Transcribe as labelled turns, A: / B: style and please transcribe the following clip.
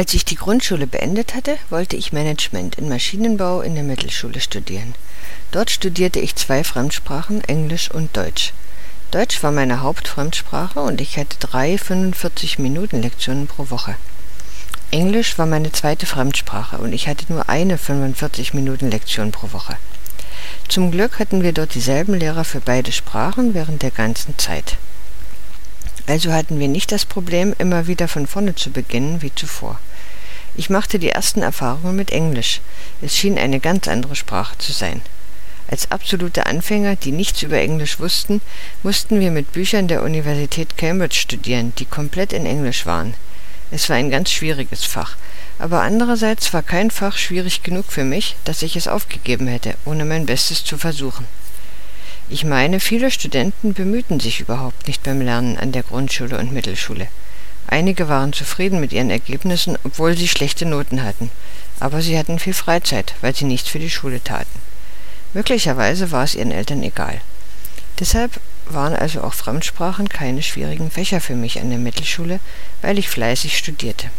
A: Als ich die Grundschule beendet hatte, wollte ich Management in Maschinenbau in der Mittelschule studieren. Dort studierte ich zwei Fremdsprachen, Englisch und Deutsch. Deutsch war meine Hauptfremdsprache und ich hatte drei 45-Minuten-Lektionen pro Woche. Englisch war meine zweite Fremdsprache und ich hatte nur eine 45-Minuten-Lektion pro Woche. Zum Glück hatten wir dort dieselben Lehrer für beide Sprachen während der ganzen Zeit. Also hatten wir nicht das Problem, immer wieder von vorne zu beginnen wie zuvor. Ich machte die ersten Erfahrungen mit Englisch. Es schien eine ganz andere Sprache zu sein. Als absolute Anfänger, die nichts über Englisch wussten, mussten wir mit Büchern der Universität Cambridge studieren, die komplett in Englisch waren. Es war ein ganz schwieriges Fach, aber andererseits war kein Fach schwierig genug für mich, dass ich es aufgegeben hätte, ohne mein Bestes zu versuchen. Ich meine, viele Studenten bemühten sich überhaupt nicht beim Lernen an der Grundschule und Mittelschule. Einige waren zufrieden mit ihren Ergebnissen, obwohl sie schlechte Noten hatten, aber sie hatten viel Freizeit, weil sie nichts für die Schule taten. Möglicherweise war es ihren Eltern egal. Deshalb waren also auch Fremdsprachen keine schwierigen Fächer für mich an der Mittelschule, weil ich fleißig studierte